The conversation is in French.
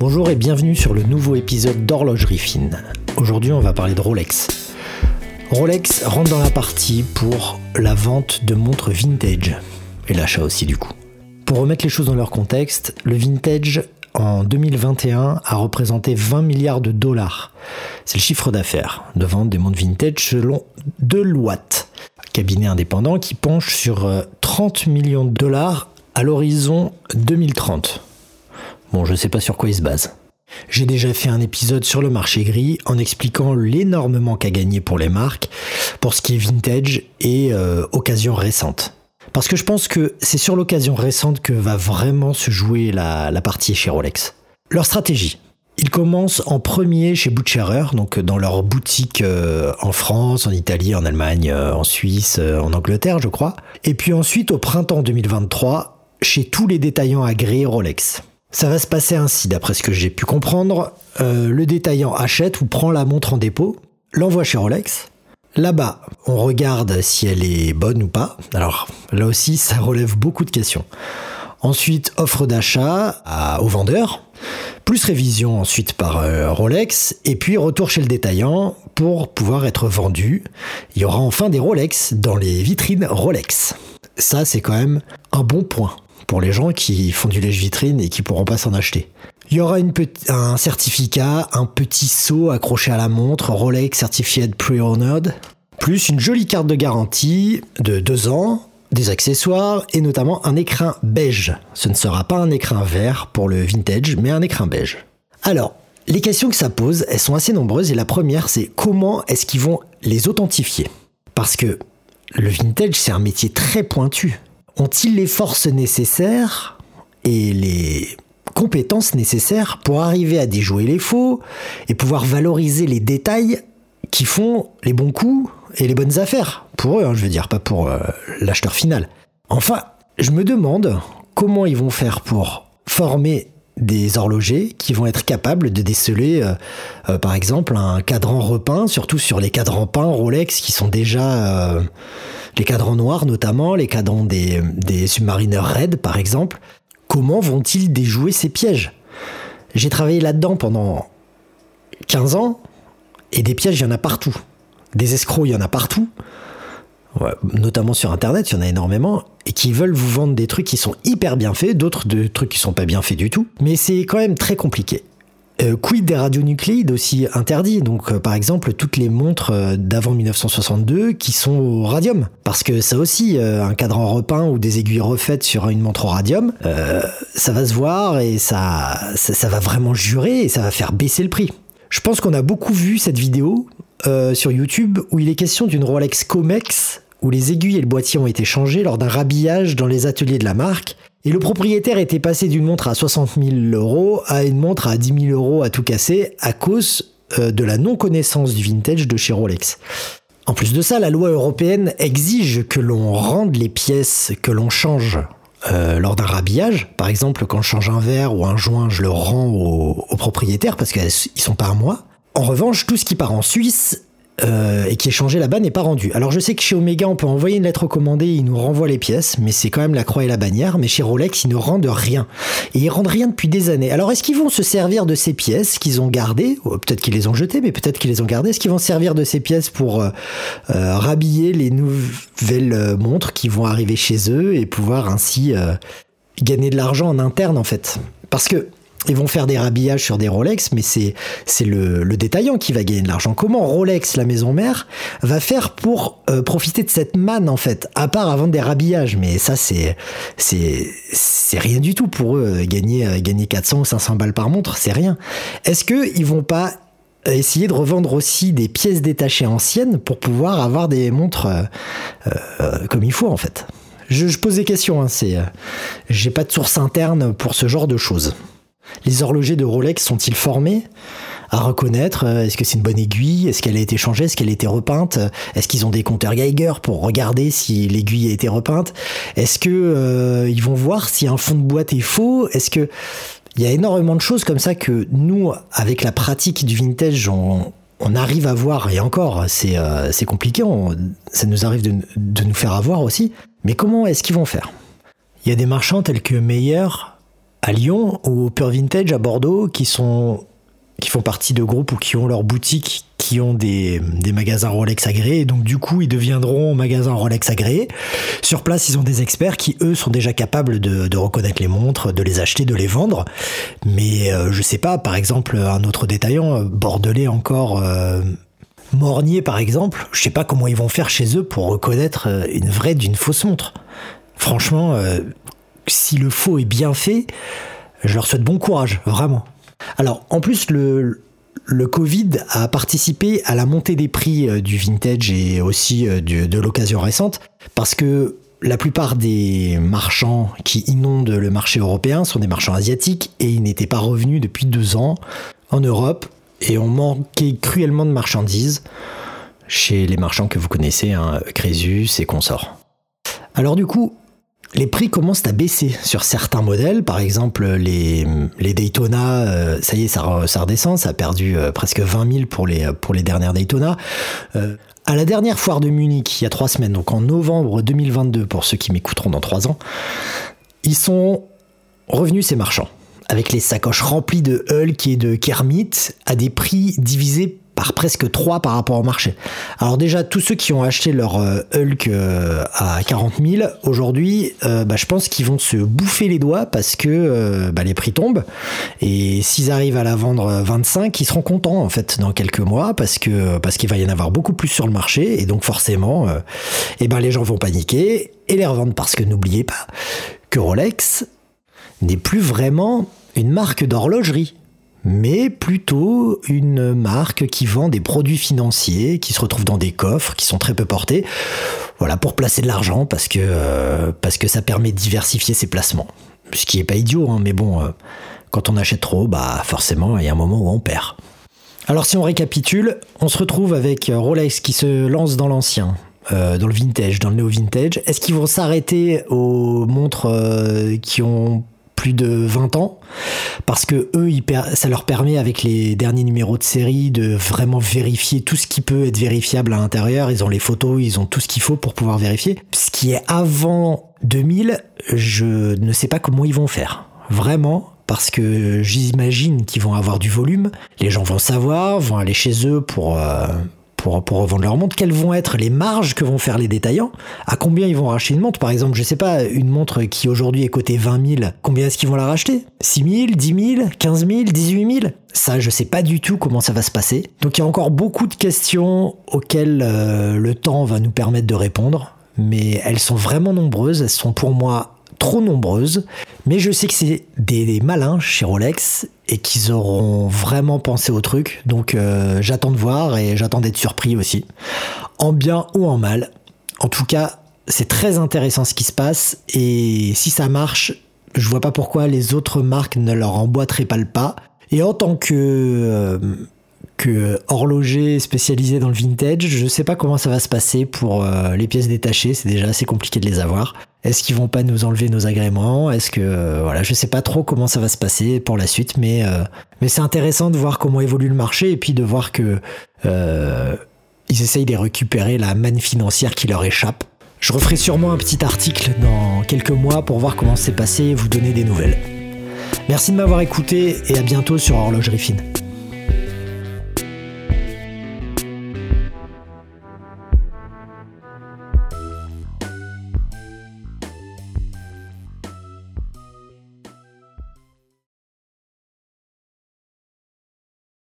Bonjour et bienvenue sur le nouveau épisode d'Horlogerie Fine. Aujourd'hui, on va parler de Rolex. Rolex rentre dans la partie pour la vente de montres vintage et l'achat aussi du coup. Pour remettre les choses dans leur contexte, le vintage en 2021 a représenté 20 milliards de dollars. C'est le chiffre d'affaires de vente des montres vintage selon Deloitte, cabinet indépendant qui penche sur 30 euh, millions de dollars à l'horizon 2030. Bon, je ne sais pas sur quoi il se base. J'ai déjà fait un épisode sur le marché gris en expliquant l'énorme manque à gagner pour les marques pour ce qui est vintage et euh, occasion récente. Parce que je pense que c'est sur l'occasion récente que va vraiment se jouer la, partie chez Rolex. Leur stratégie. Ils commencent en premier chez Butcherer, donc dans leur boutique euh, en France, en Italie, en Allemagne, euh, en Suisse, en Angleterre, je crois. Et puis ensuite, au printemps 2023, chez tous les détaillants agréés Rolex. Ça va se passer ainsi, d'après ce que j'ai pu comprendre. Euh, le détaillant achète ou prend la montre en dépôt, l'envoie chez Rolex. Là-bas, on regarde si elle est bonne ou pas. Alors là aussi, ça relève beaucoup de questions. Ensuite, offre d'achat au vendeur, plus révision ensuite par euh, Rolex, et puis retour chez le détaillant pour pouvoir être vendu. Il y aura enfin des Rolex dans les vitrines Rolex. Ça, c'est quand même un bon point pour les gens qui font du lèche-vitrine et qui pourront pas s'en acheter. Il y aura un certificat, un petit seau accroché à la montre, Rolex Certified Pre-Honored, plus une jolie carte de garantie de 2 ans, des accessoires et notamment un écrin beige. Ce ne sera pas un écrin vert pour le vintage, mais un écrin beige. Alors, les questions que ça pose, elles sont assez nombreuses et la première, c'est comment est-ce qu'ils vont les authentifier? Parce que le vintage, c'est un métier très pointu ont-ils les forces nécessaires et les compétences nécessaires pour arriver à déjouer les faux et pouvoir valoriser les détails qui font les bons coups et les bonnes affaires pour eux, hein, je veux dire, pas pour euh, l'acheteur final. Enfin, je me demande comment ils vont faire pour former des horlogers qui vont être capables de déceler, euh, euh, par exemple, un cadran repeint, surtout sur les cadrans peints Rolex qui sont déjà les cadrans noirs notamment, les cadrans des, des submarineurs raids par exemple, comment vont-ils déjouer ces pièges? J'ai travaillé là-dedans pendant 15 ans, et des pièges, il y en a partout. Des escrocs, il y en a partout. notamment sur Internet, il y en a énormément, et qui veulent vous vendre des trucs qui sont hyper bien faits, d'autres de trucs qui sont pas bien faits du tout. Mais c'est quand même très compliqué. Euh, quid des radionucléides aussi interdits Donc, euh, par exemple, toutes les montres euh, d'avant 1962 qui sont au radium. Parce que ça aussi, un cadran repeint ou des aiguilles refaites sur une montre au radium, ça va se voir et ça, ça, va vraiment jurer et ça va faire baisser le prix. Je pense qu'on a beaucoup vu cette vidéo sur YouTube où il est question d'une Rolex Comex où les aiguilles et le boîtier ont été changés lors d'un rhabillage dans les ateliers de la marque et le propriétaire était passé d'une montre à 60 000 euros à une montre à 10 000 euros à tout casser à cause euh, de la non-connaissance du vintage de chez Rolex. En plus de ça, la loi européenne exige que l'on rende les pièces que l'on change euh, lors d'un rhabillage. Par exemple, quand je change un verre ou un joint, je le rends au, propriétaire parce qu'ils sont pas à moi. En revanche, tout ce qui part en Suisse euh, et qui est changé là-bas n'est pas rendu. Alors je sais que chez Omega on peut envoyer une lettre recommandée, ils nous renvoient les pièces, mais c'est quand même la croix et la bannière. Mais chez Rolex ils ne rendent rien et ils rendent rien depuis des années. Alors est-ce qu'ils vont se servir de ces pièces qu'ils ont gardées? Peut-être qu'ils les ont jetées, mais peut-être qu'ils les ont gardées. Est-ce qu'ils vont servir de ces pièces pour euh, euh, rhabiller les nouvelles montres qui vont arriver chez eux et pouvoir ainsi gagner de l'argent en interne en fait? Parce que ils vont faire des rhabillages sur des Rolex, mais c'est c'est le, détaillant qui va gagner de l'argent. Comment Rolex, la maison mère, va faire pour euh, profiter de cette manne en fait, à part à vendre des rhabillages Mais ça c'est c'est c'est rien du tout pour eux. Gagner euh, gagner 400 ou 500 balles par montre, c'est rien. Est-ce que ils vont pas essayer de revendre aussi des pièces détachées anciennes pour pouvoir avoir des montres euh, comme il faut en fait? Je, pose des questions, hein, c'est, j'ai pas de source interne pour ce genre de choses. Les horlogers de Rolex sont-ils formés à reconnaître euh, est-ce que c'est une bonne aiguille, est-ce qu'elle a été changée, est-ce qu'elle a été repeinte, est-ce qu'ils ont des compteurs Geiger pour regarder si l'aiguille a été repeinte, est-ce que euh, ils vont voir si un fond de boîte est faux, est-ce que il y a énormément de choses comme ça que nous, avec la pratique du vintage, on, arrive à voir, et encore, c'est euh, compliqué, ça nous arrive de, de, nous faire avoir aussi, mais comment est-ce qu'ils vont faire? Il y a des marchands tels que Meyer à Lyon ou au Pure Vintage à Bordeaux qui sont qui font partie de groupes ou qui ont leur boutique, qui ont des, magasins Rolex agréés. donc, du coup, ils deviendront magasins Rolex agréés. Sur place, ils ont des experts qui, eux, sont déjà capables de, reconnaître les montres, de les acheter, de les vendre. Mais euh, je sais pas, par exemple, un autre détaillant, euh, bordelais encore. Euh, Mornier, par exemple, je sais pas comment ils vont faire chez eux pour reconnaître une vraie d'une fausse montre. Franchement, si le faux est bien fait, je leur souhaite bon courage, vraiment. Alors, en plus, le, Covid a participé à la montée des prix euh, du vintage et aussi euh, de l'occasion récente, parce que la plupart des marchands qui inondent le marché européen sont des marchands asiatiques et ils n'étaient pas revenus depuis deux ans en Europe et ont manqué cruellement de marchandises chez les marchands que vous connaissez, hein, Crésus et consorts. Alors du coup, les prix commencent à baisser sur certains modèles. Par exemple, les, les Daytona, euh, ça y est, ça, redescend. Ça a perdu euh, presque 20 000 pour les, pour les dernières Daytona. Euh, à la dernière foire de Munich, il y a trois semaines, donc en novembre 2022, pour ceux qui m'écouteront dans trois ans, ils sont revenus, ces marchands, avec les sacoches remplies de Hulk et de Kermit à des prix divisés presque 3 par rapport au marché. Alors déjà, tous ceux qui ont acheté leur euh, Hulk euh, à 40 000, aujourd'hui, euh, bah, je pense qu'ils vont se bouffer les doigts parce que bah, les prix tombent. Et s'ils arrivent à la vendre 25, ils seront contents en fait dans quelques mois parce que parce qu'il va y en avoir beaucoup plus sur le marché et donc forcément, et ben les gens vont paniquer et les revendre parce que n'oubliez pas que Rolex n'est plus vraiment une marque d'horlogerie mais plutôt une marque qui vend des produits financiers qui se retrouvent dans des coffres qui sont très peu portés. Voilà, pour placer de l'argent parce que, euh, ça permet de diversifier ses placements. Ce qui est pas idiot, hein, mais bon, euh, quand on achète trop, bah forcément, il y a un moment où on perd. Alors si on récapitule, on se retrouve avec Rolex qui se lance dans l'ancien, euh, dans le vintage, dans le néo-vintage. Est-ce qu'ils vont s'arrêter aux montres qui ont plus de 20 ans parce que eux ça leur permet avec les derniers numéros de série de vraiment vérifier tout ce qui peut être vérifiable à l'intérieur. Ils ont les photos ils ont tout ce qu'il faut pour pouvoir vérifier. Ce qui est avant 2000 je ne sais pas comment ils vont faire. Vraiment parce que j'imagine qu'ils vont avoir du volume. Les gens vont savoir vont aller chez eux pour euh, pour, pour revendre leur montre, quelles vont être les marges que vont faire les détaillants, à combien ils vont racheter une montre? Par exemple, je sais pas, une montre qui aujourd'hui est cotée 20 000, combien est-ce qu'ils vont la racheter? 6 000, 10 000, 15 000, 18 000 Ça, je sais pas du tout comment ça va se passer. Donc il y a encore beaucoup de questions auxquelles euh, le temps va nous permettre de répondre, mais elles sont vraiment nombreuses, elles sont pour moi trop nombreuses, mais je sais que c'est des, malins chez Rolex et qu'ils auront vraiment pensé au truc, donc euh, j'attends de voir et j'attends d'être surpris aussi, en bien ou en mal. En tout cas, c'est très intéressant ce qui se passe et si ça marche, je vois pas pourquoi les autres marques ne leur emboîteraient pas le pas. Et en tant que euh, horloger spécialisé dans le vintage, je sais pas comment ça va se passer pour euh, les pièces détachées, c'est déjà assez compliqué de les avoir. Est-ce qu'ils vont pas nous enlever nos agréments? Est-ce que euh, voilà, je sais pas trop comment ça va se passer pour la suite, mais euh, mais c'est intéressant de voir comment évolue le marché et puis de voir que ils essayent de récupérer la manne financière qui leur échappe. Je referai sûrement un petit article dans quelques mois pour voir comment c'est passé et vous donner des nouvelles. Merci de m'avoir écouté et à bientôt sur Horlogerie Fine.